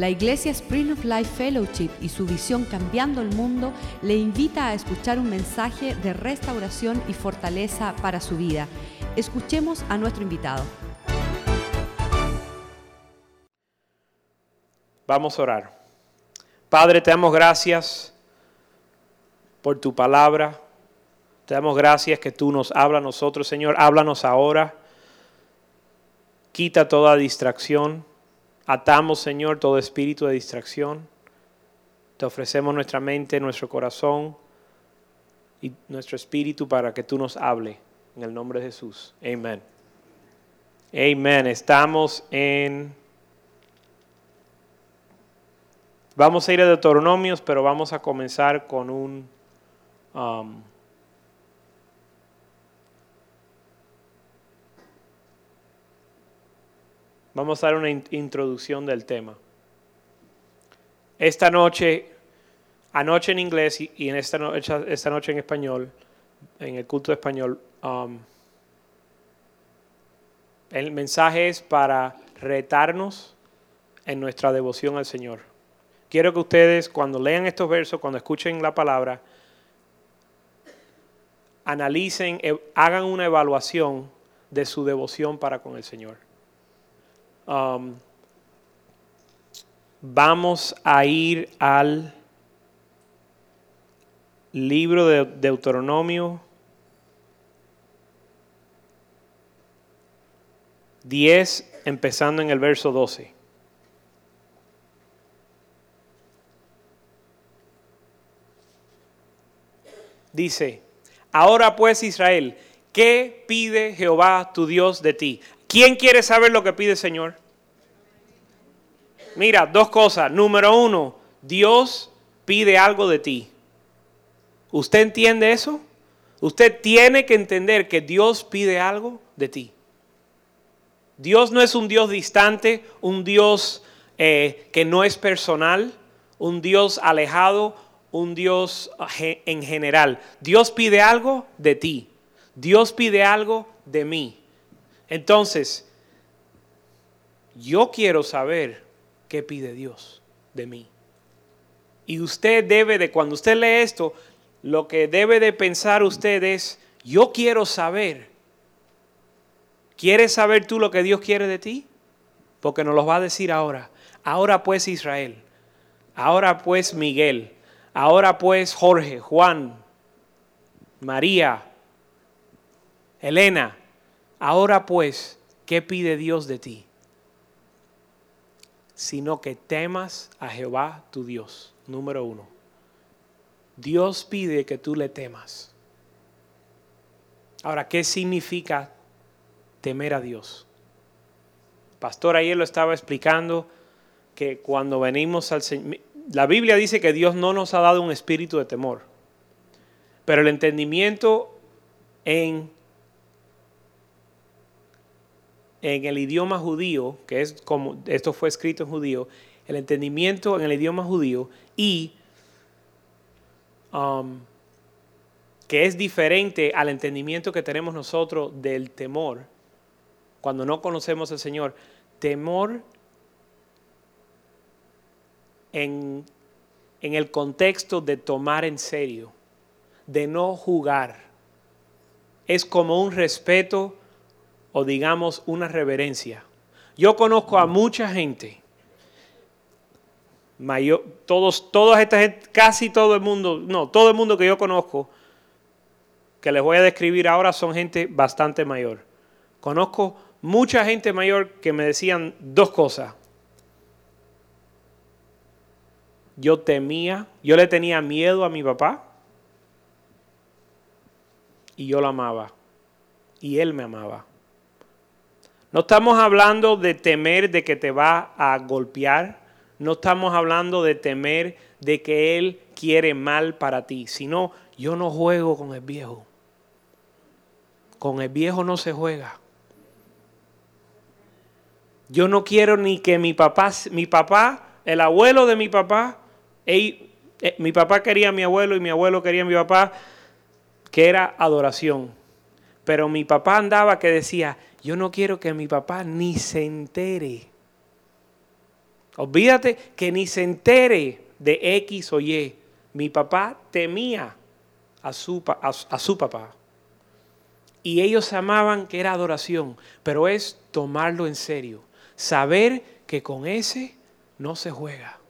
La Iglesia Spring of Life Fellowship y su visión Cambiando el Mundo le invita a escuchar un mensaje de restauración y fortaleza para su vida. Escuchemos a nuestro invitado. Vamos a orar. Padre, te damos gracias por tu palabra. Te damos gracias que tú nos hablas a nosotros, Señor. Háblanos ahora. Quita toda distracción. Atamos, Señor, todo espíritu de distracción. Te ofrecemos nuestra mente, nuestro corazón y nuestro espíritu para que tú nos hable. En el nombre de Jesús. Amén. Amén. Estamos en... Vamos a ir a Deuteronomios, pero vamos a comenzar con un... Um, Vamos a dar una introducción del tema. Esta noche, anoche en inglés y, en esta, noche, esta noche en español, en el culto español, um, el mensaje es para retarnos en nuestra devoción al Señor. Quiero que ustedes cuando lean estos versos, cuando escuchen la palabra, analicen, e, hagan una evaluación de su devoción para con el Señor. Um, vamos a ir al libro de Deuteronomio 10, empezando en el verso 12. Dice, ahora pues Israel, ¿qué pide Jehová tu Dios de ti? ¿Quién quiere saber lo que pide el Señor? Mira, dos cosas. Número uno, Dios pide algo de ti. ¿Usted entiende eso? Usted tiene que entender que Dios pide algo de ti. Dios no es un Dios distante, un Dios eh, que no es personal, un Dios alejado, un Dios en general. Dios pide algo de ti. Dios pide algo de mí. Entonces, yo quiero saber qué pide Dios de mí. Y usted debe de, cuando usted lee esto, lo que debe de pensar usted es, yo quiero saber. ¿Quieres saber tú lo que Dios quiere de ti? Porque nos lo va a decir ahora. Ahora pues Israel. Ahora pues Miguel. Ahora pues Jorge, Juan, María, Elena. Ahora pues, ¿qué pide Dios de ti? Sino que temas a Jehová tu Dios, número uno. Dios pide que tú le temas. Ahora, ¿qué significa temer a Dios? Pastor ayer lo estaba explicando que cuando venimos al Señor, la Biblia dice que Dios no nos ha dado un espíritu de temor, pero el entendimiento en en el idioma judío, que es como esto fue escrito en judío, el entendimiento en el idioma judío y um, que es diferente al entendimiento que tenemos nosotros del temor cuando no conocemos al Señor. Temor en, en el contexto de tomar en serio, de no jugar. Es como un respeto o digamos una reverencia. Yo conozco a mucha gente, mayor, todos, todas esta gente, casi todo el mundo, no, todo el mundo que yo conozco, que les voy a describir ahora son gente bastante mayor. Conozco mucha gente mayor que me decían dos cosas. Yo temía, yo le tenía miedo a mi papá y yo lo amaba y él me amaba. No estamos hablando de temer de que te va a golpear. No estamos hablando de temer de que Él quiere mal para ti. Sino, yo no juego con el viejo. Con el viejo no se juega. Yo no quiero ni que mi papá, mi papá, el abuelo de mi papá, eh, mi papá quería a mi abuelo y mi abuelo quería a mi papá, que era adoración. Pero mi papá andaba que decía, yo no quiero que mi papá ni se entere. Olvídate que ni se entere de X o Y. Mi papá temía a su, a, su papá. Y ellos amaban que era adoración, pero es tomarlo en serio. Saber que con ese no se juega.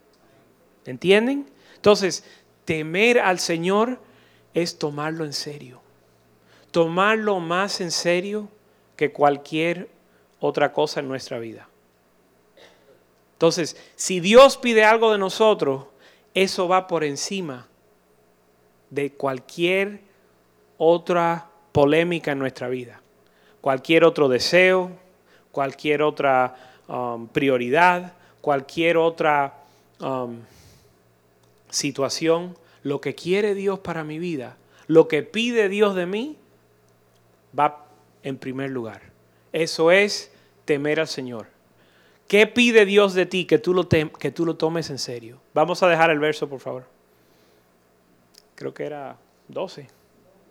¿Entienden? Entonces, temer al Señor es tomarlo en serio. Tomarlo más en serio que cualquier otra cosa en nuestra vida. Entonces, si Dios pide algo de nosotros, eso va por encima de cualquier otra polémica en nuestra vida. Cualquier otro deseo, cualquier otra um, prioridad, cualquier otra um, situación, lo que quiere Dios para mi vida, lo que pide Dios de mí, va en primer lugar. Eso es temer al Señor. ¿Qué pide Dios de ti que tú lo, que tú lo tomes en serio? Vamos a dejar el verso, por favor. Creo que era 12.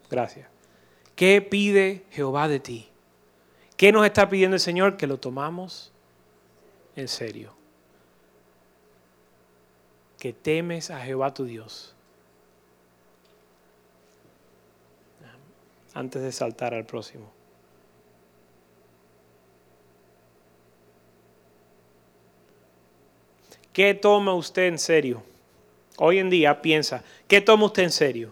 Gracias. ¿Qué pide Jehová de ti? ¿Qué nos está pidiendo el Señor? Que lo tomamos en serio. Que temes a Jehová tu Dios. Antes de saltar al próximo. ¿Qué toma usted en serio? Hoy en día piensa, ¿qué toma usted en serio?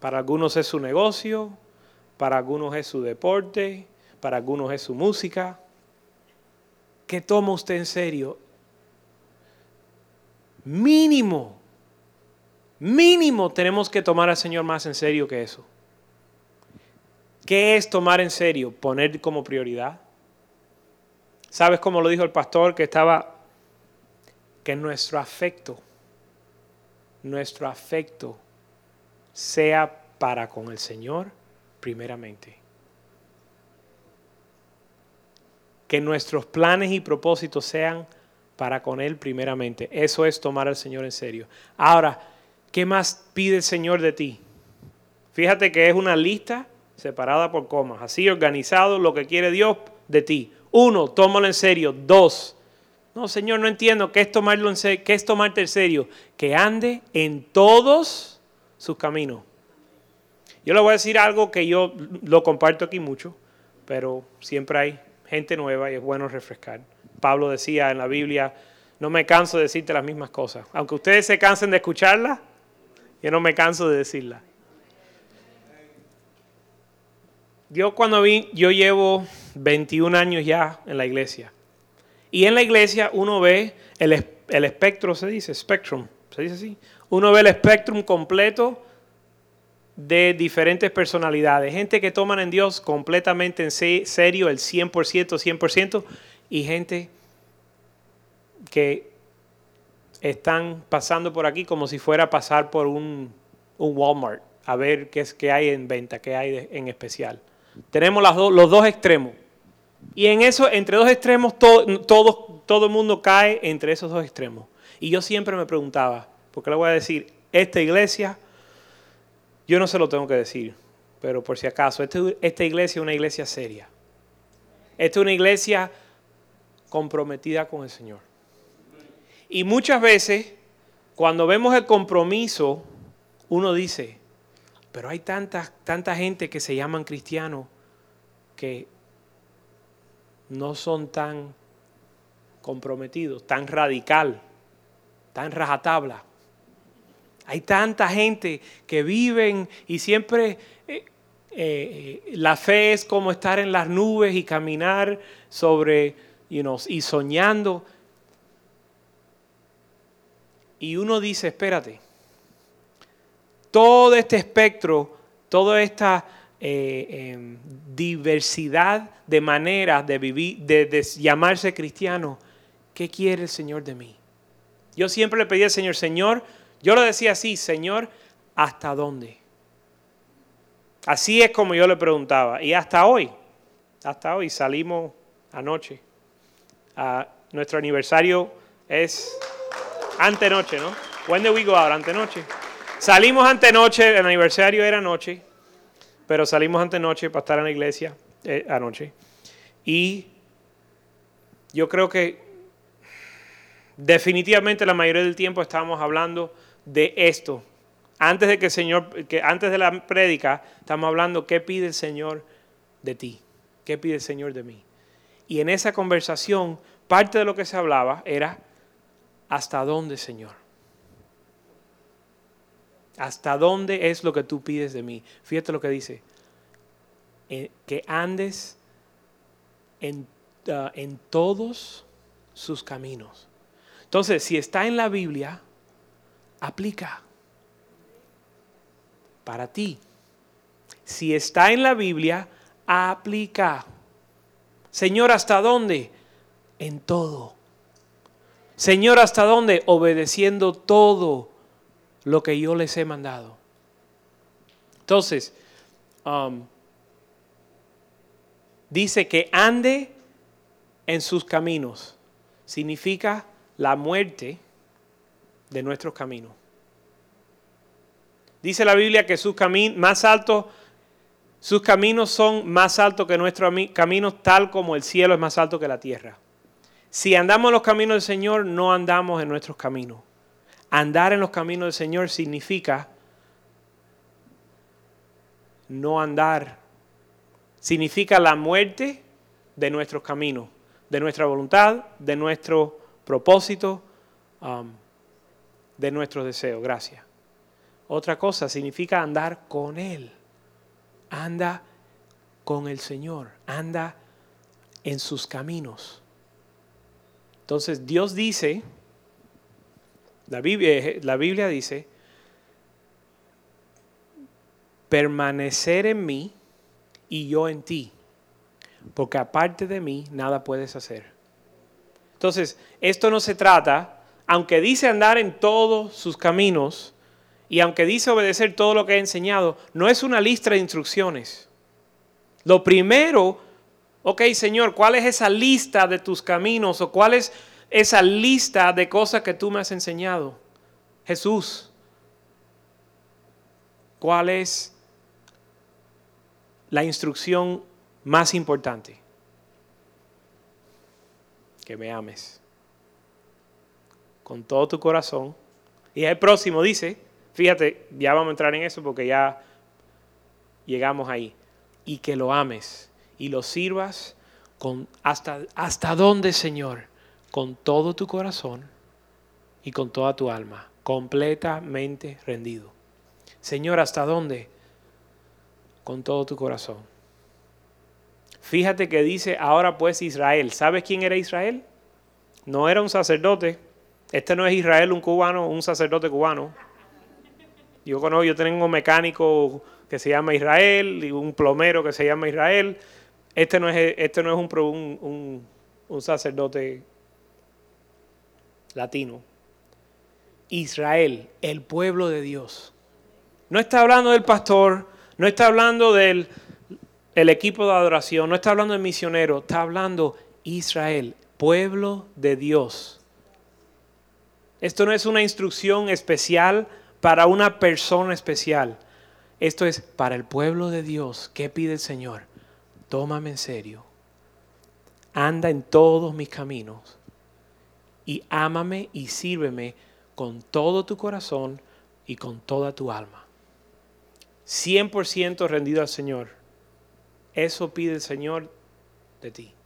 Para algunos es su negocio, para algunos es su deporte, para algunos es su música. ¿Qué toma usted en serio? Mínimo, mínimo tenemos que tomar al Señor más en serio que eso. ¿Qué es tomar en serio? Poner como prioridad. ¿Sabes cómo lo dijo el pastor que estaba? Que nuestro afecto, nuestro afecto sea para con el Señor primeramente. Que nuestros planes y propósitos sean para con Él primeramente. Eso es tomar al Señor en serio. Ahora, ¿qué más pide el Señor de ti? Fíjate que es una lista separada por comas, así organizado lo que quiere Dios de ti. Uno, tómalo en serio. Dos, no, Señor, no entiendo qué es tomarlo en serio, qué es tomarte en serio. Que ande en todos sus caminos. Yo le voy a decir algo que yo lo comparto aquí mucho, pero siempre hay gente nueva y es bueno refrescar. Pablo decía en la Biblia, no me canso de decirte las mismas cosas. Aunque ustedes se cansen de escucharlas, yo no me canso de decirlas. Yo cuando vi, yo llevo 21 años ya en la iglesia. Y en la iglesia uno ve el, el espectro, se dice, spectrum, se dice así, uno ve el espectrum completo de diferentes personalidades. Gente que toman en Dios completamente en serio el 100%, 100%, y gente que están pasando por aquí como si fuera a pasar por un, Walmart a ver qué es que hay en venta, qué hay en especial. Tenemos los dos extremos. Y en eso, entre dos extremos, todo, todo, el mundo cae entre esos dos extremos. Y yo siempre me preguntaba, porque le voy a decir, esta iglesia, yo no se lo tengo que decir, pero por si acaso, esta, iglesia es una iglesia seria. Esta es una iglesia comprometida con el Señor. Y muchas veces, cuando vemos el compromiso, uno dice, pero hay tanta, tanta gente que se llaman cristianos que no son tan comprometidos, tan radical, tan rajatabla. Hay tanta gente que viven y siempre eh, eh, la fe es como estar en las nubes y caminar sobre y soñando. Y uno dice, espérate, todo este espectro, toda esta eh, em, diversidad de maneras de vivir, de llamarse cristiano, ¿qué quiere el Señor de mí? Yo siempre le pedí al Señor, Señor, yo lo decía así, Señor, ¿hasta dónde? Así es como yo le preguntaba. Y hasta hoy, hasta hoy salimos anoche. nuestro aniversario es antenoche, ¿no? When did we go out? Antenoche. Salimos antenoche, el aniversario era anoche, pero salimos antenoche para estar en la iglesia eh, anoche. Y yo creo que Definitivamente la mayoría del tiempo estamos hablando de esto. Antes de que el Señor, que antes de la prédica, estamos hablando qué pide el Señor de ti, qué pide el Señor de mí. Y en esa conversación, parte de lo que se hablaba era, ¿hasta dónde, Señor? ¿Hasta dónde es lo que tú pides de mí? Fíjate lo que dice, eh, que andes en, ah, en todos sus caminos. Entonces, si está en la Biblia, aplica para ti. Si está en la Biblia, aplica. Señor, ¿hasta dónde? En todo. Señor, ¿hasta dónde? Obedeciendo todo lo que yo les he mandado. Entonces, um, dice que ande en sus caminos. Significa la muerte de nuestros caminos. Dice la Biblia que sus caminos más altos, sus caminos son más altos que nuestros caminos, tal como el cielo es más alto que la tierra. Si andamos en los caminos del Señor, no andamos en nuestros caminos. Andar en los caminos del Señor significa no andar. Significa la muerte de nuestros caminos, de nuestra voluntad, de nuestro propósito, um, de nuestros deseos. Gracias. Otra cosa significa andar con Él. Anda con el Señor. Anda en sus caminos. Entonces Dios dice, la Biblia, la Biblia dice, permanecer en mí y yo en ti, porque aparte de mí nada puedes hacer. Entonces, esto no se trata, aunque dice andar en todos sus caminos, y aunque dice obedecer todo lo que he enseñado, no es una lista de instrucciones. Lo primero, ok Señor, ¿cuál es esa lista de tus caminos o cuál es esa lista de cosas que tú me has enseñado? Jesús, ¿cuál es la instrucción más importante? Que me ames con todo tu corazón. Y el próximo dice, Fíjate, ya vamos a entrar en eso porque ya llegamos ahí. Y que lo ames y lo sirvas con hasta, hasta dónde, Señor, con todo tu corazón y con toda tu alma, completamente rendido. Señor, ¿hasta dónde? Con todo tu corazón. Fíjate que dice ahora pues Israel. ¿Sabes quién era Israel? No era un sacerdote. Este no es Israel, un cubano, un sacerdote cubano. Yo conozco, yo tengo un mecánico que se llama Israel y un plomero que se llama Israel. Este no es, este no es un, un sacerdote latino. Israel, el pueblo de Dios. No está hablando del pastor, no está hablando del el equipo de adoración, no está hablando del misionero, está hablando Israel, pueblo de Dios. Esto no es una instrucción especial para una persona especial. Esto es para el pueblo de Dios. ¿Qué pide el Señor? Tómame en serio. Anda en todos mis caminos. Y ámame y sírveme con todo tu corazón y con toda tu alma. 100% rendido al Señor. Eso pide el Señor de ti.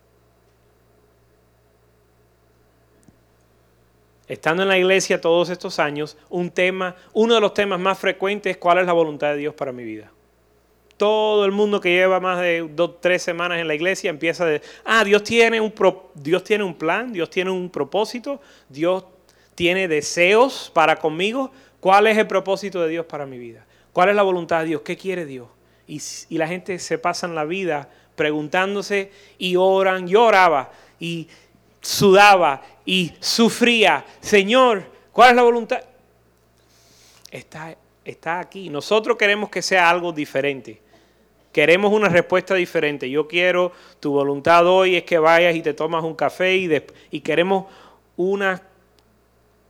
estando en la iglesia todos estos años, un tema, uno de los temas más frecuentes es cuál es la voluntad de Dios para mi vida. Todo el mundo que lleva más de dos, tres semanas en la iglesia empieza de, ah, Dios tiene un, Dios tiene un plan, Dios tiene un propósito, Dios tiene deseos para conmigo. ¿Cuál es el propósito de Dios para mi vida? ¿Cuál es la voluntad de Dios? ¿Qué quiere Dios? Y, y la gente se pasa en la vida preguntándose y oran, yo oraba y sudaba y sufría. Señor, ¿cuál es la voluntad? Está, está aquí. Nosotros queremos que sea algo diferente. Queremos una respuesta diferente. Yo quiero, tu voluntad hoy es que vayas y te tomas un café y, queremos una...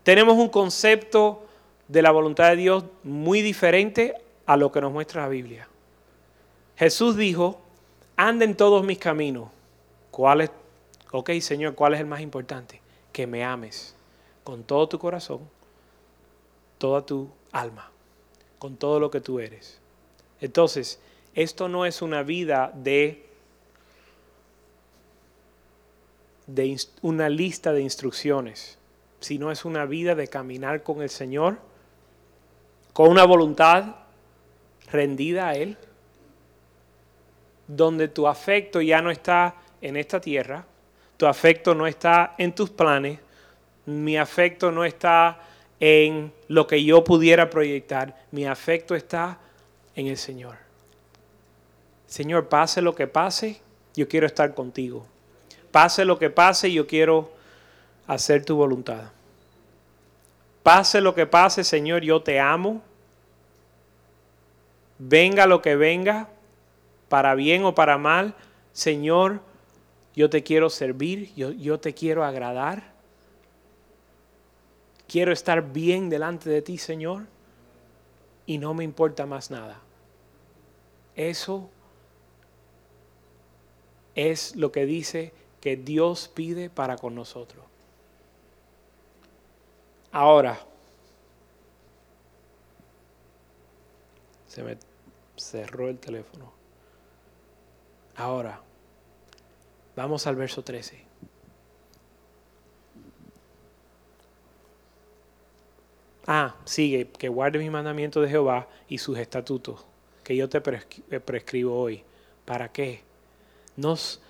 Tenemos un concepto de la voluntad de Dios muy diferente a lo que nos muestra la Biblia. Jesús dijo, anda en todos mis caminos. ¿Cuál es Ok, Señor, ¿cuál es el más importante? Que me ames con todo tu corazón, toda tu alma, con todo lo que tú eres. Entonces, esto no es una vida de, una lista de instrucciones, sino es una vida de caminar con el Señor, con una voluntad rendida a Él, donde tu afecto ya no está en esta tierra, tu afecto no está en tus planes, mi afecto no está en lo que yo pudiera proyectar, mi afecto está en el Señor. Señor, pase lo que pase, yo quiero estar contigo. Pase lo que pase, yo quiero hacer tu voluntad. Pase lo que pase, Señor, yo te amo. Venga lo que venga, para bien o para mal, Señor, yo te quiero servir, yo, yo te quiero agradar. Quiero estar bien delante de ti, Señor, y no me importa más nada. Eso es lo que dice que Dios pide para con nosotros. Ahora, se me cerró el teléfono. Ahora, vamos al verso 13. Ah, sigue, que guarde mi mandamiento de Jehová y sus estatutos, que yo te eh, prescribo hoy. ¿Para qué? Nos,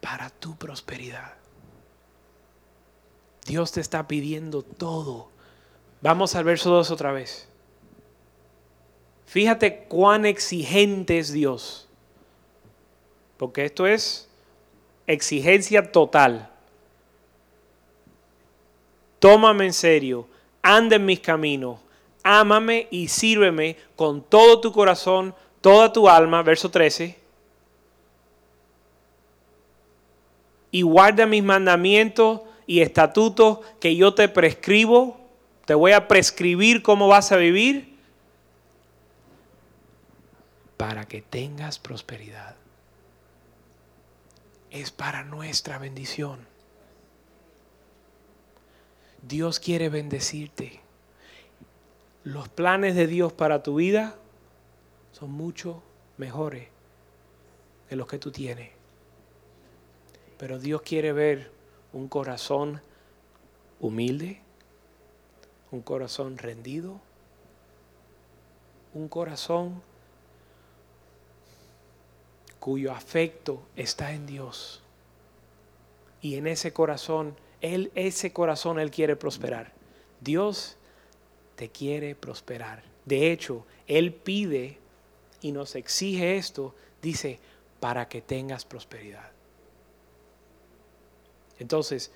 para tu prosperidad. Dios te está pidiendo todo. Vamos al verso 2 otra vez. Fíjate cuán exigente es Dios. Porque esto es exigencia total. Tómame en serio anda en mis caminos, ámame y sírveme con todo tu corazón, toda tu alma, verso 13. Y guarda mis mandamientos y estatutos que yo te prescribo. Te voy a prescribir cómo vas a vivir para que tengas prosperidad. Es para nuestra bendición. Dios quiere bendecirte. Los planes de Dios para tu vida son mucho mejores que los que tú tienes. Pero Dios quiere ver un corazón humilde, un corazón rendido, un corazón cuyo afecto está en Dios. Y en ese corazón él, ese corazón, Él quiere prosperar. Dios te quiere prosperar. De hecho, Él pide y nos exige esto, dice, para que tengas prosperidad. Entonces,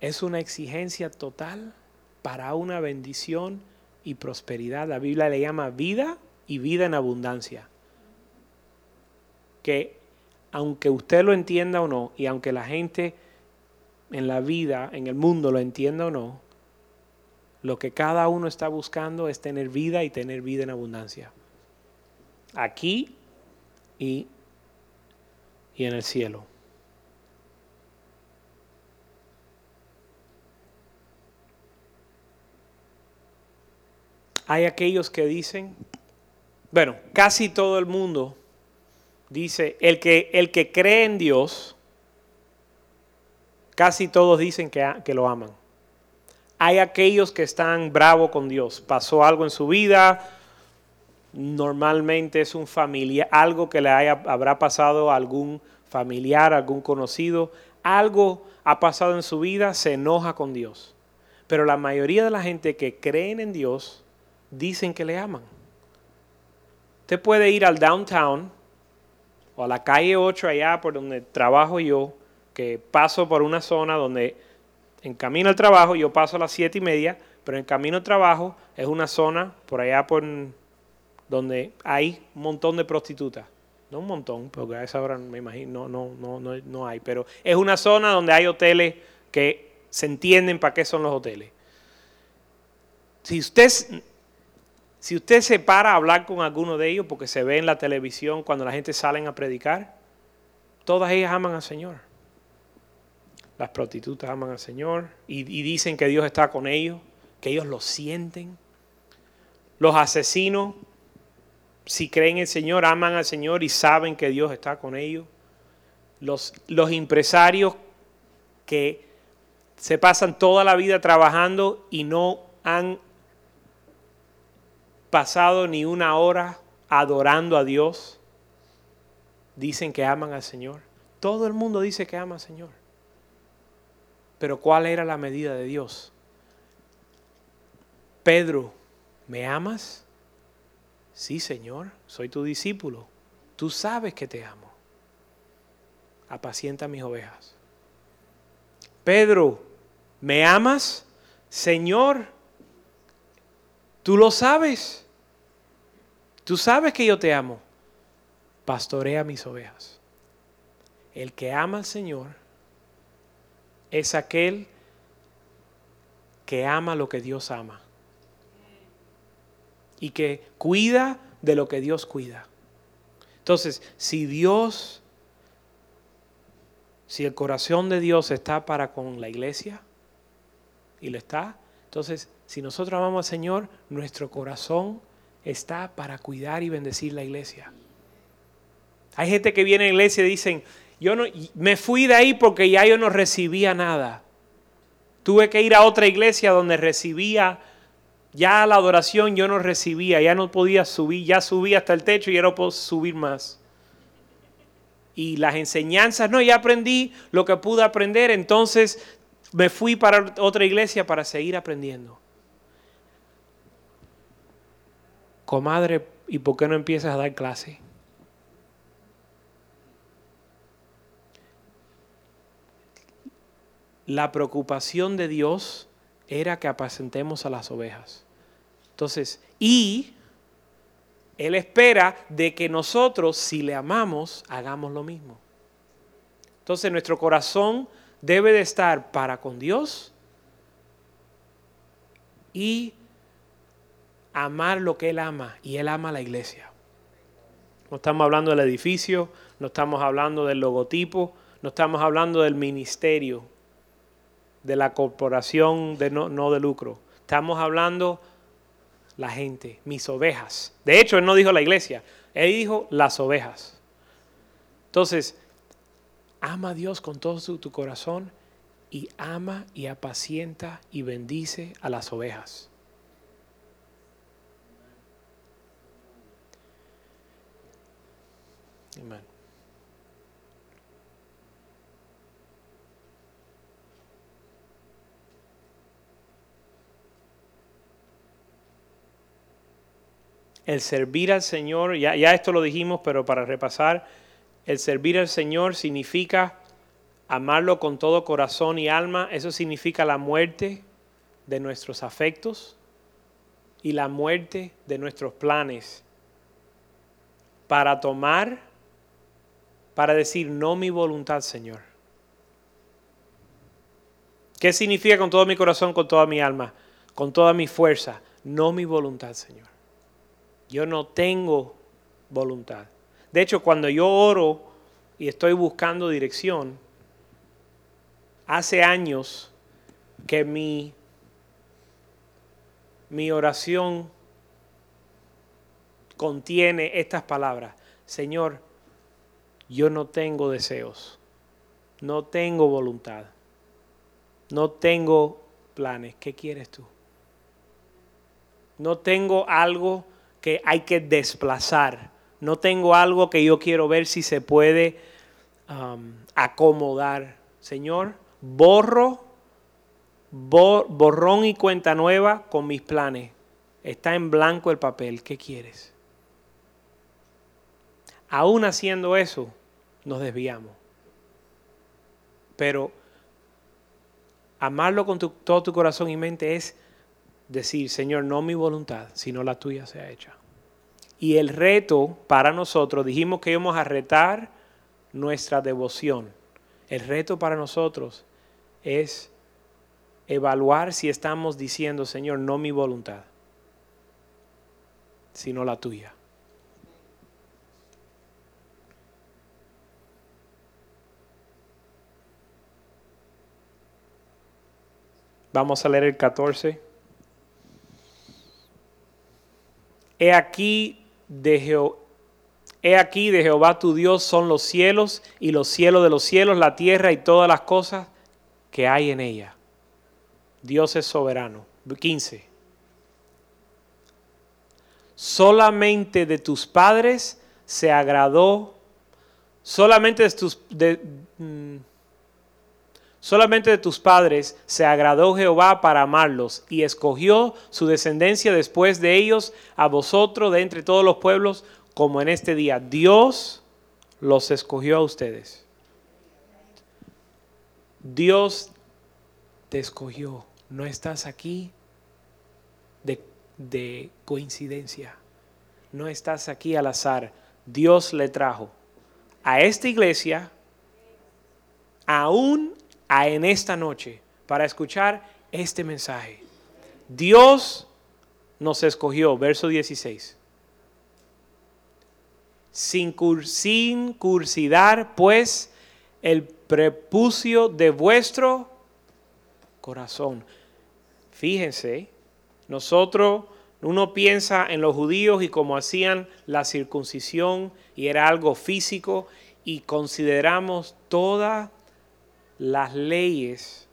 es una exigencia total para una bendición y prosperidad. La Biblia le llama vida y vida en abundancia. Que aunque usted lo entienda o no, y aunque la gente en la vida, en el mundo, lo entienda o no, lo que cada uno está buscando es tener vida y tener vida en abundancia. Aquí y, y en el cielo. Hay aquellos que dicen, bueno, casi todo el mundo dice, el que, el que cree en Dios, Casi todos dicen que, lo aman. Hay aquellos que están bravos con Dios. Pasó algo en su vida, normalmente es un familiar, algo que le habrá pasado a algún familiar, algún conocido, algo ha pasado en su vida, se enoja con Dios. Pero la mayoría de la gente que creen en Dios dicen que le aman. Usted puede ir al downtown o a la calle 8 allá por donde trabajo yo que paso por una zona donde en camino al trabajo, yo paso a las siete y media, pero en camino al trabajo es una zona por allá por donde hay un montón de prostitutas. No un montón, porque a esa hora me imagino, no, no, no, no hay, pero es una zona donde hay hoteles que se entienden para qué son los hoteles. Si usted, si usted se para a hablar con alguno de ellos, porque se ve en la televisión cuando la gente sale a predicar, todas ellas aman al Señor. Las prostitutas aman al Señor y, y dicen que Dios está con ellos, que ellos lo sienten. Los asesinos, si creen en el Señor, aman al Señor y saben que Dios está con ellos. Los, los empresarios que se pasan toda la vida trabajando y no han pasado ni una hora adorando a Dios, dicen que aman al Señor. Todo el mundo dice que ama al Señor. Pero ¿cuál era la medida de Dios? Pedro, ¿me amas? Sí, Señor, soy tu discípulo. Tú sabes que te amo. Apacienta mis ovejas. Pedro, ¿me amas? Señor, tú lo sabes. Tú sabes que yo te amo. Pastorea mis ovejas. El que ama al Señor es aquel que ama lo que Dios ama y que cuida de lo que Dios cuida. Entonces, si Dios, si el corazón de Dios está para con la iglesia, y lo está, entonces, si nosotros amamos al Señor, nuestro corazón está para cuidar y bendecir la iglesia. Hay gente que viene a la iglesia y dicen, yo no, me fui de ahí porque ya yo no recibía nada. Tuve que ir a otra iglesia donde recibía ya la adoración yo no recibía, ya no podía subir, ya subí hasta el techo y ya no puedo subir más. Y las enseñanzas, no, ya aprendí lo que pude aprender, entonces me fui para otra iglesia para seguir aprendiendo. Comadre, ¿y por qué no empiezas a dar clase? La preocupación de Dios era que apacentemos a las ovejas. Entonces, y Él espera de que nosotros, si le amamos, hagamos lo mismo. Entonces, nuestro corazón debe de estar para con Dios y amar lo que Él ama, y Él ama a la iglesia. No estamos hablando del edificio, no estamos hablando del logotipo, no estamos hablando del ministerio de la corporación de no, de lucro. Estamos hablando la gente, mis ovejas. De hecho, él no dijo la iglesia, él dijo las ovejas. Entonces, ama a Dios con todo tu corazón y ama y apacienta y bendice a las ovejas. El servir al Señor, ya, ya esto lo dijimos, pero para repasar, el servir al Señor significa amarlo con todo corazón y alma, eso significa la muerte de nuestros afectos y la muerte de nuestros planes para tomar, para decir, no mi voluntad, Señor. ¿Qué significa con todo mi corazón, con toda mi alma, con toda mi fuerza? No mi voluntad, Señor. Yo no tengo voluntad. De hecho, cuando yo oro y estoy buscando dirección, hace años que mi, mi oración contiene estas palabras. Señor, yo no tengo deseos, no tengo voluntad, no tengo planes. ¿Qué quieres tú? No tengo algo que hay que desplazar. No tengo algo que yo quiero ver si se puede um, acomodar. Señor, borro, borrón y cuenta nueva con mis planes. Está en blanco el papel. ¿Qué quieres? Aún haciendo eso, nos desviamos. Pero amarlo con todo tu corazón y mente es decir, Señor, no mi voluntad, sino la tuya sea hecha. Y el reto para nosotros, dijimos que íbamos a retar nuestra devoción. El reto para nosotros es evaluar si estamos diciendo, Señor, no mi voluntad, sino la tuya. Vamos a leer el 14. He aquí de Jehová. He aquí de Jehová tu Dios son los cielos y los cielos de los cielos, la tierra y todas las cosas que hay en ella. Dios es soberano. 15. Solamente de tus padres se agradó, solamente de tus, mm, solamente de tus padres se agradó Jehová para amarlos y escogió su descendencia después de ellos a vosotros de entre todos los pueblos como en este día. Dios los escogió a ustedes. Dios te escogió. No estás aquí de, de, coincidencia. No estás aquí al azar. Dios le trajo a esta iglesia, aún a en esta noche, para escuchar este mensaje. Dios nos escogió, verso 16 sin, cursidar pues el prepucio de vuestro corazón. Fíjense, nosotros, uno piensa en los judíos y cómo hacían la circuncisión y era algo físico y consideramos todas las leyes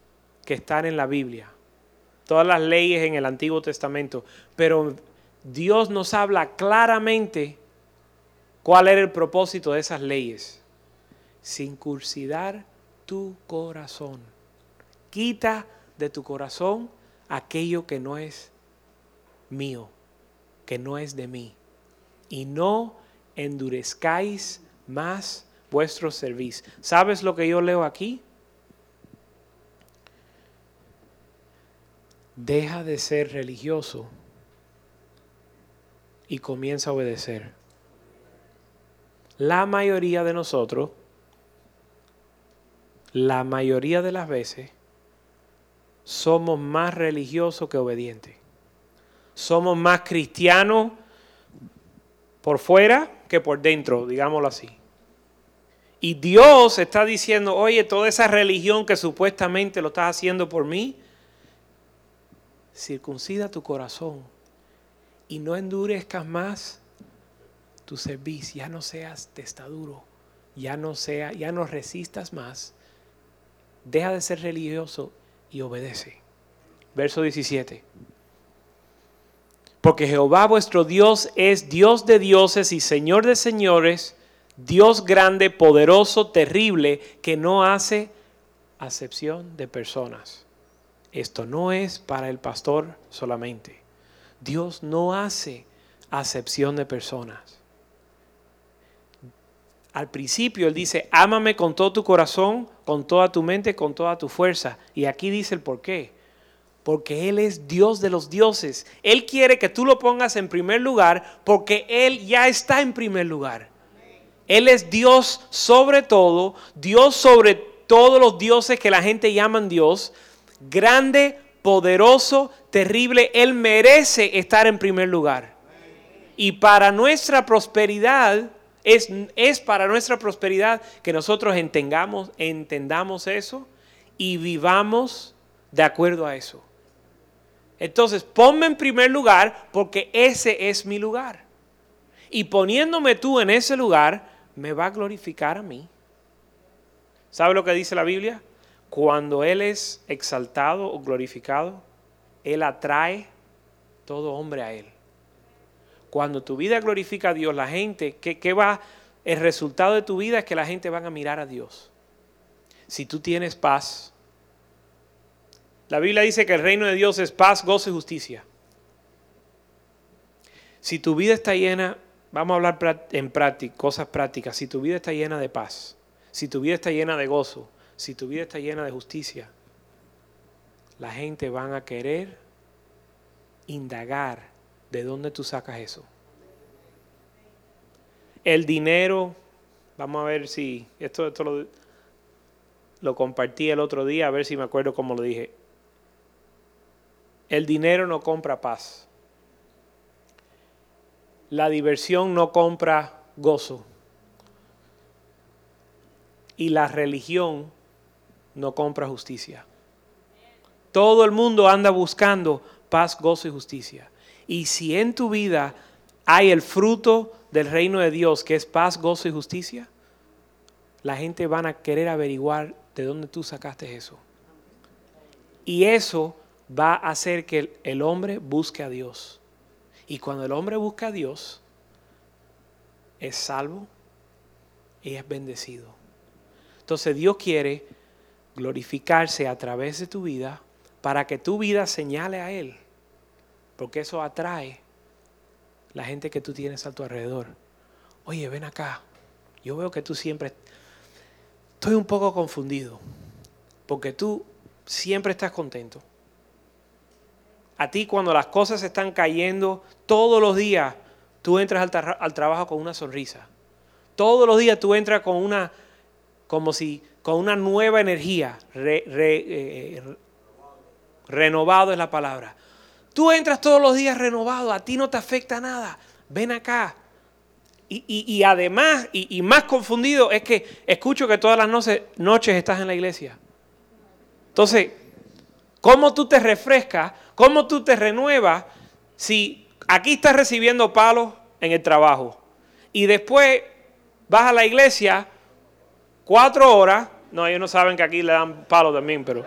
que están en la Biblia, todas las leyes en el Antiguo Testamento, pero Dios nos habla claramente ¿Cuál era el propósito de esas leyes? Circuncidar tu corazón. Quita de tu corazón aquello que no es mío, que no es de mí. Y no endurezcáis más vuestro servicio. ¿Sabes lo que yo leo aquí? Deja de ser religioso y comienza a obedecer la mayoría de nosotros, la mayoría de las veces, somos más religiosos que obedientes. Somos más cristianos por fuera que por dentro, digámoslo así. Y Dios está diciendo, oye, toda esa religión que supuestamente lo estás haciendo por mí, circuncida tu corazón y no endurezcas más tu servicio, ya no seas testaduro, ya no sea, ya no resistas más. Deja de ser religioso y obedece. Verso 17. Porque Jehová vuestro Dios es Dios de dioses y Señor de señores, Dios grande, poderoso, terrible, que no hace acepción de personas. Esto no es para el pastor solamente. Dios no hace acepción de personas al principio él dice, ámame con todo tu corazón, con toda tu mente, con toda tu fuerza. Y aquí dice el por qué. Porque Él es Dios de los dioses. Él quiere que tú lo pongas en primer lugar porque Él ya está en primer lugar. Él es Dios sobre todo, Dios sobre todos los dioses que la gente llaman Dios. Grande, poderoso, terrible. Él merece estar en primer lugar. Y para nuestra prosperidad, es, para nuestra prosperidad que nosotros entendamos, entendamos eso y vivamos de acuerdo a eso. Entonces, ponme en primer lugar porque ese es mi lugar. Y poniéndome tú en ese lugar, me va a glorificar a mí. ¿Sabe lo que dice la Biblia? Cuando Él es exaltado o glorificado, Él atrae todo hombre a Él. Cuando tu vida glorifica a Dios, la gente, ¿qué, va? El resultado de tu vida es que la gente van a mirar a Dios. Si tú tienes paz, la Biblia dice que el reino de Dios es paz, gozo y justicia. Si tu vida está llena, vamos a hablar en práctica, cosas prácticas, si tu vida está llena de paz, si tu vida está llena de gozo, si tu vida está llena de justicia, la gente van a querer indagar ¿De dónde tú sacas eso? El dinero, vamos a ver si, esto, esto lo, compartí el otro día, a ver si me acuerdo cómo lo dije. El dinero no compra paz. La diversión no compra gozo. Y la religión no compra justicia. Todo el mundo anda buscando paz, gozo y justicia. Y si en tu vida hay el fruto del reino de Dios, que es paz, gozo y justicia, la gente van a querer averiguar de dónde tú sacaste eso. Y eso va a hacer que el hombre busque a Dios. Y cuando el hombre busca a Dios, es salvo y es bendecido. Entonces Dios quiere glorificarse a través de tu vida para que tu vida señale a Él. Porque eso atrae la gente que tú tienes a tu alrededor. Oye, ven acá. Yo veo que tú siempre... Estoy un poco confundido. Porque tú siempre estás contento. A ti cuando las cosas están cayendo, todos los días tú entras al, trabajo con una sonrisa. Todos los días tú entras con una, como si, con una nueva energía. Eh, renovado es la palabra. Tú entras todos los días renovado, a ti no te afecta nada. Ven acá. Y, además, y, más confundido, es que escucho que todas las noches estás en la iglesia. Entonces, ¿cómo tú te refrescas? ¿Cómo tú te renuevas si aquí estás recibiendo palos en el trabajo y después vas a la iglesia cuatro horas? No, ellos no saben que aquí le dan palos también, pero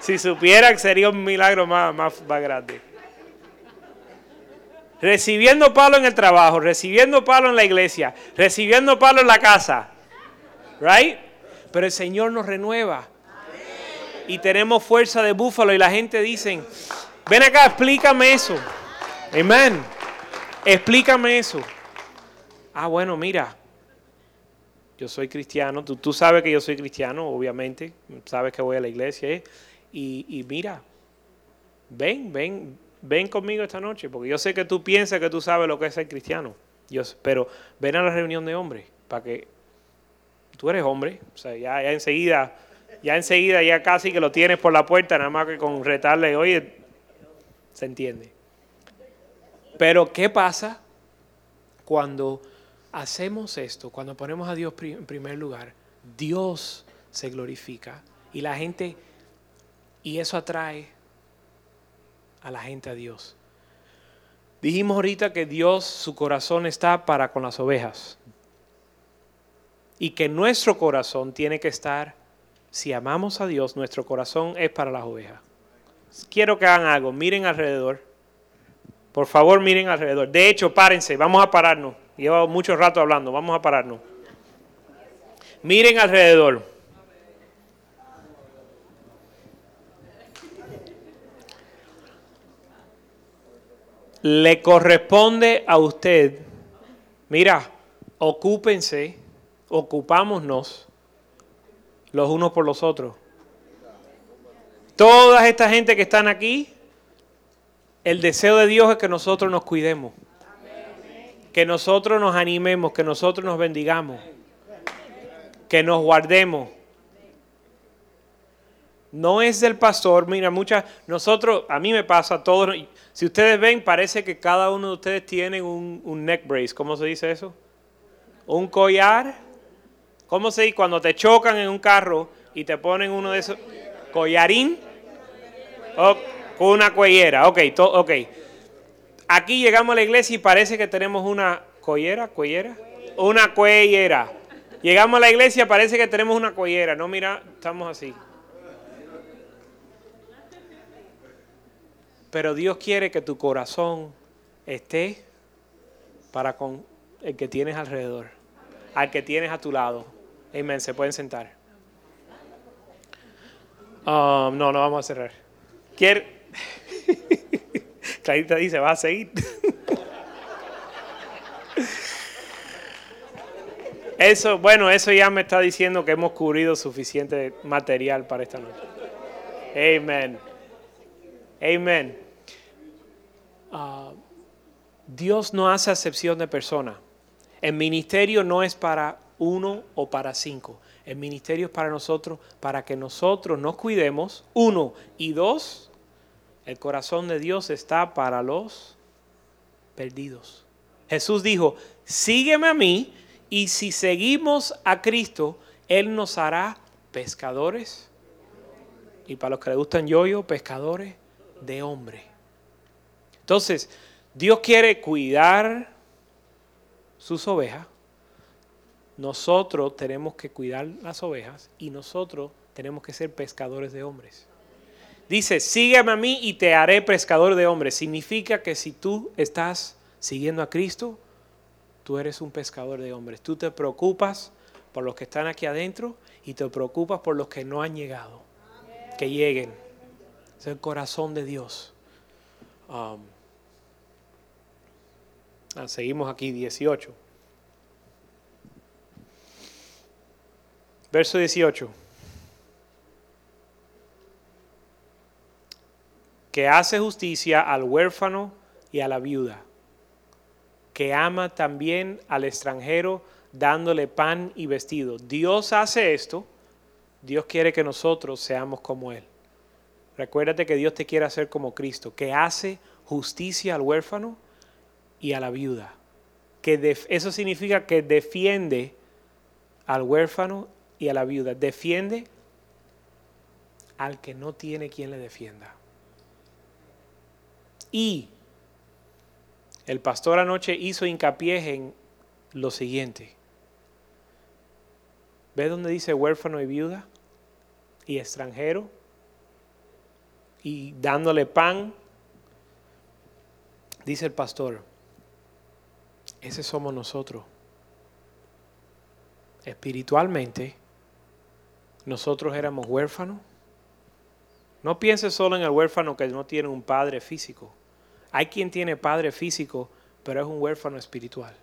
si supieran sería un milagro más, más, más grande. Recibiendo palo en el trabajo, recibiendo palo en la iglesia, recibiendo palo en la casa. Right? Pero el Señor nos renueva y tenemos fuerza de búfalo y la gente dice, ven acá, explícame eso. Amén. Explícame eso. Ah, bueno, mira, yo soy cristiano, tú, tú, sabes que yo soy cristiano, obviamente, sabes que voy a la iglesia, ¿eh? y, y, mira, ven, ven, ven conmigo esta noche, porque yo sé que tú piensas que tú sabes lo que es ser cristiano, pero ven a la reunión de hombres, para que tú eres hombre, o sea, ya, ya enseguida ya enseguida, ya casi que lo tienes por la puerta, nada más que con retarle, oye, se entiende. Pero ¿qué pasa cuando hacemos esto, cuando ponemos a Dios en primer lugar? Dios se glorifica y la gente, y eso atrae a la gente a Dios. Dijimos ahorita que Dios, su corazón está para con las ovejas. Y que nuestro corazón tiene que estar si amamos a Dios, nuestro corazón es para las ovejas. Quiero que hagan algo, miren alrededor. Por favor, miren alrededor. De hecho, párense, vamos a pararnos. Llevo mucho rato hablando, vamos a pararnos. Miren alrededor. Le corresponde a usted, mira, ocúpense, ocupámonos los unos por los otros. Toda esta gente que están aquí, el deseo de Dios es que nosotros nos cuidemos, que nosotros nos animemos, que nosotros nos bendigamos, que nos guardemos. No es del pastor, mira, muchas, nosotros, a mí me pasa, todo, si ustedes ven, parece que cada uno de ustedes tiene un, un neck brace, ¿cómo se dice eso? Un collar ¿Cómo se dice? Cuando te chocan en un carro y te ponen uno de esos. ¿Collarín? Oh, con una cuellera. Ok, ok. Aquí llegamos a la iglesia y parece que tenemos una collera, cuellera. Una cuellera. Llegamos a la iglesia y parece que tenemos una cuellera. No, mira, estamos así. Pero Dios quiere que tu corazón esté para con el que tienes alrededor, al que tienes a tu lado. Amén. Se pueden sentar. Um, no, no vamos a cerrar. Quiero. Clarita dice, va a seguir. Eso, bueno, eso ya me está diciendo que hemos cubrido suficiente material para esta noche. Amén. Amén. Uh, Dios no hace acepción de persona. El ministerio no es para uno o para cinco. El ministerio es para nosotros, para que nosotros nos cuidemos. Uno y dos, el corazón de Dios está para los perdidos. Jesús dijo, sígueme a mí y si seguimos a Cristo, Él nos hará pescadores y para los que les gustan yoyo, pescadores de hombres. Entonces, Dios quiere cuidar sus ovejas. Nosotros tenemos que cuidar las ovejas y nosotros tenemos que ser pescadores de hombres. Dice, sígueme a mí y te haré pescador de hombres. Significa que si tú estás siguiendo a Cristo, tú eres un pescador de hombres. Tú te preocupas por los que están aquí adentro y te preocupas por los que no han llegado. Que lleguen. Es el corazón de Dios. Um, ah, seguimos aquí, 18. Verso 18. Que hace justicia al huérfano y a la viuda que ama también al extranjero dándole pan y vestido. Dios hace esto, Dios quiere que nosotros seamos como Él. Recuérdate que Dios te quiere hacer como Cristo, que hace justicia al huérfano y a la viuda. Que eso significa que defiende al huérfano y a la viuda. Defiende al que no tiene quien le defienda. Y el pastor anoche hizo hincapié en lo siguiente. ¿Ve dónde dice huérfano y viuda? Y extranjero. Y dándole pan. Dice el pastor, ese somos nosotros. Espiritualmente, nosotros éramos huérfanos. No pienses solo en el huérfano que no tiene un padre físico. Hay quien tiene padre físico, pero es un huérfano espiritual.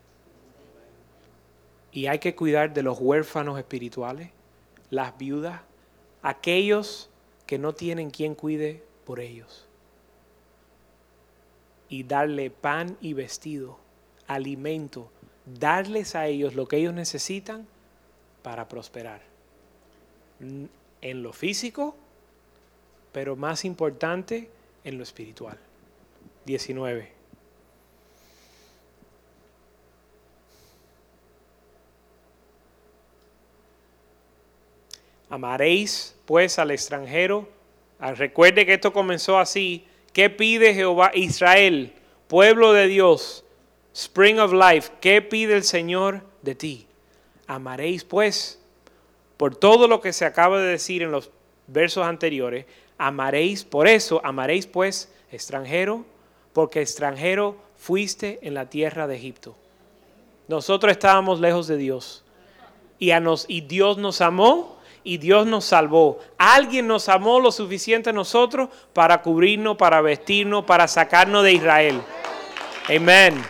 Y hay que cuidar de los huérfanos espirituales, las viudas, aquellos que no tienen quien cuide por ellos. Y darle pan y vestido, alimento, darles a ellos lo que ellos necesitan para prosperar. En lo físico, pero más importante, en lo espiritual. 19. Amaréis pues al extranjero. Ah, recuerde que esto comenzó así. ¿Qué pide Jehová Israel, pueblo de Dios, Spring of Life? ¿Qué pide el Señor de ti? Amaréis pues, por todo lo que se acaba de decir en los versos anteriores, amaréis, por eso amaréis pues extranjero, porque extranjero fuiste en la tierra de Egipto. Nosotros estábamos lejos de Dios y, a Dios nos amó y Dios nos salvó. Alguien nos amó lo suficiente a nosotros para cubrirnos, para vestirnos, para sacarnos de Israel. Amén.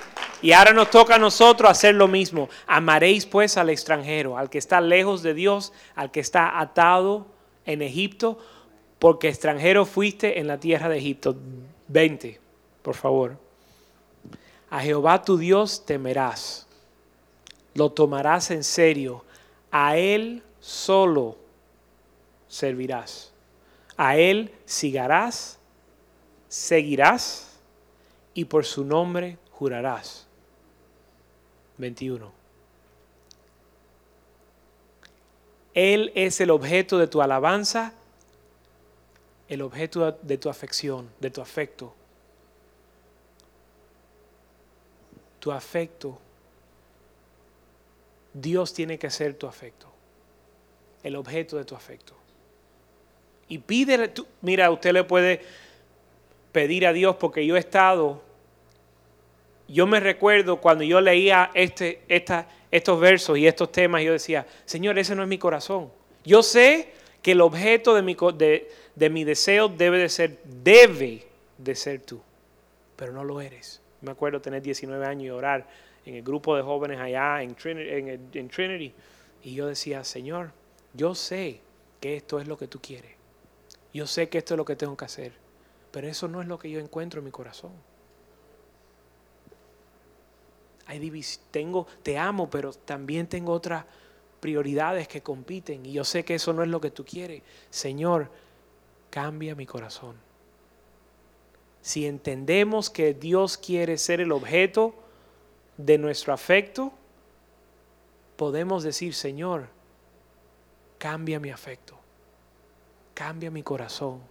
Y ahora nos toca a nosotros hacer lo mismo. Amaréis pues al extranjero, al que está lejos de Dios, al que está atado en Egipto, porque extranjero fuiste en la tierra de Egipto. 20 por favor. A Jehová tu Dios temerás, lo tomarás en serio, a Él solo servirás, a Él sigarás, seguirás y por su nombre jurarás. 21. Él es el objeto de tu alabanza, el objeto de tu afección, de tu afecto. Tu afecto, Dios tiene que ser tu afecto, el objeto de tu afecto. Y pídele, mira, usted le puede pedir a Dios porque yo he estado, yo me recuerdo cuando yo leía este, estos versos y estos temas, yo decía, Señor, ese no es mi corazón. Yo sé que el objeto de mi, de, de mi deseo debe de ser, debe de ser tú, pero no lo eres. Me acuerdo tener 19 años y orar en el grupo de jóvenes allá en Trinity, Y yo decía, Señor, yo sé que esto es lo que tú quieres. Yo sé que esto es lo que tengo que hacer. Pero eso no es lo que yo encuentro en mi corazón. Hay tengo, te amo, pero también tengo otras prioridades que compiten. Y yo sé que eso no es lo que tú quieres. Señor, cambia mi corazón si entendemos que Dios quiere ser el objeto de nuestro afecto, podemos decir, Señor, cambia mi afecto, cambia mi corazón.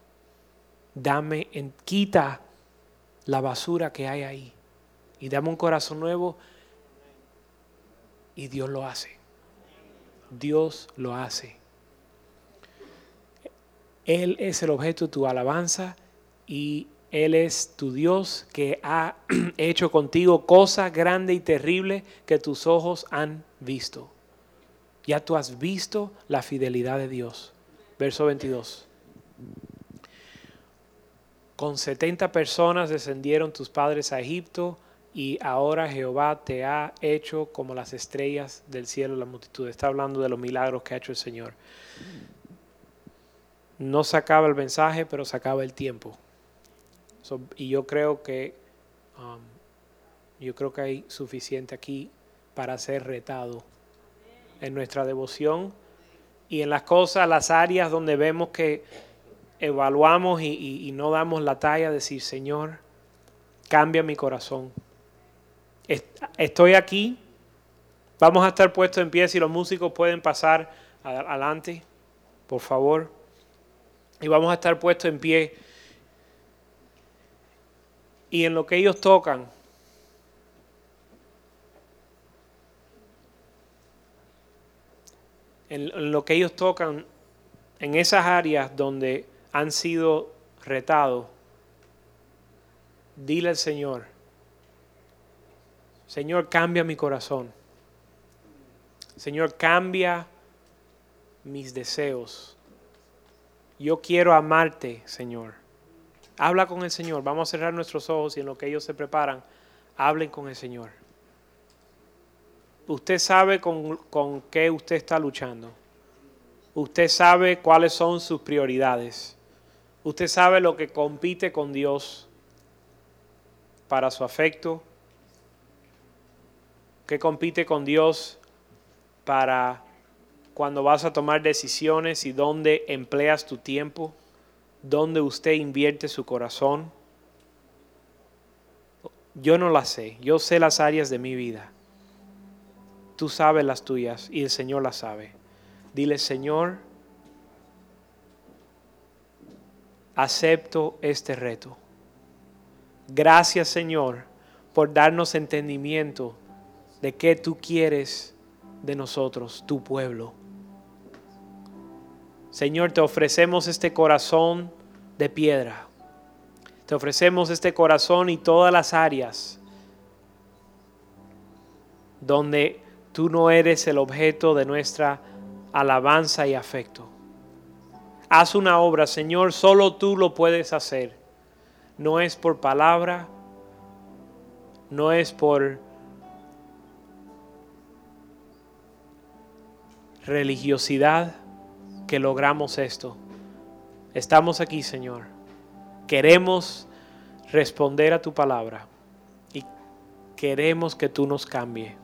Dame, en, quita la basura que hay ahí. Y dame un corazón nuevo. Y Dios lo hace. Dios lo hace. Él es el objeto de tu alabanza y Él es tu Dios que ha hecho contigo cosas grandes y terribles que tus ojos han visto. Ya tú has visto la fidelidad de Dios. Verso 22. Con 70 personas descendieron tus padres a Egipto y ahora Jehová te ha hecho como las estrellas del cielo la multitud. Está hablando de los milagros que ha hecho el Señor. No sacaba el mensaje, pero sacaba el tiempo. Y yo creo que um, yo creo que hay suficiente aquí para ser retado en nuestra devoción y en las cosas, las áreas donde vemos que evaluamos y, no damos la talla, decir, Señor, cambia mi corazón. Estoy aquí, vamos a estar puestos en pie si los músicos pueden pasar adelante, por favor. Y vamos a estar puestos en pie. Y en lo que ellos tocan, en lo que ellos tocan, en esas áreas donde han sido retados, dile al Señor, Señor, cambia mi corazón. Señor, cambia mis deseos. Yo quiero amarte, Señor. Habla con el Señor. Vamos a cerrar nuestros ojos y en lo que ellos se preparan, hablen con el Señor. Usted sabe con, con qué usted está luchando. Usted sabe cuáles son sus prioridades. Usted sabe lo que compite con Dios para su afecto, que compite con Dios para cuando vas a tomar decisiones y dónde empleas tu tiempo, dónde usted invierte su corazón. Yo no las sé, yo sé las áreas de mi vida. Tú sabes las tuyas y el Señor las sabe. Dile, Señor, acepto este reto. Gracias Señor por darnos entendimiento de qué tú quieres de nosotros, tu pueblo. Señor, te ofrecemos este corazón de piedra. Te ofrecemos este corazón y todas las áreas donde tú no eres el objeto de nuestra alabanza y afecto. Haz una obra, Señor, solo tú lo puedes hacer. No es por palabra, no es por religiosidad que logramos esto. Estamos aquí, Señor. Queremos responder a tu palabra y queremos que tú nos cambie.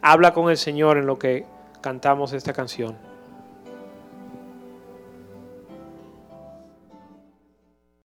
Habla con el Señor en lo que cantamos esta canción.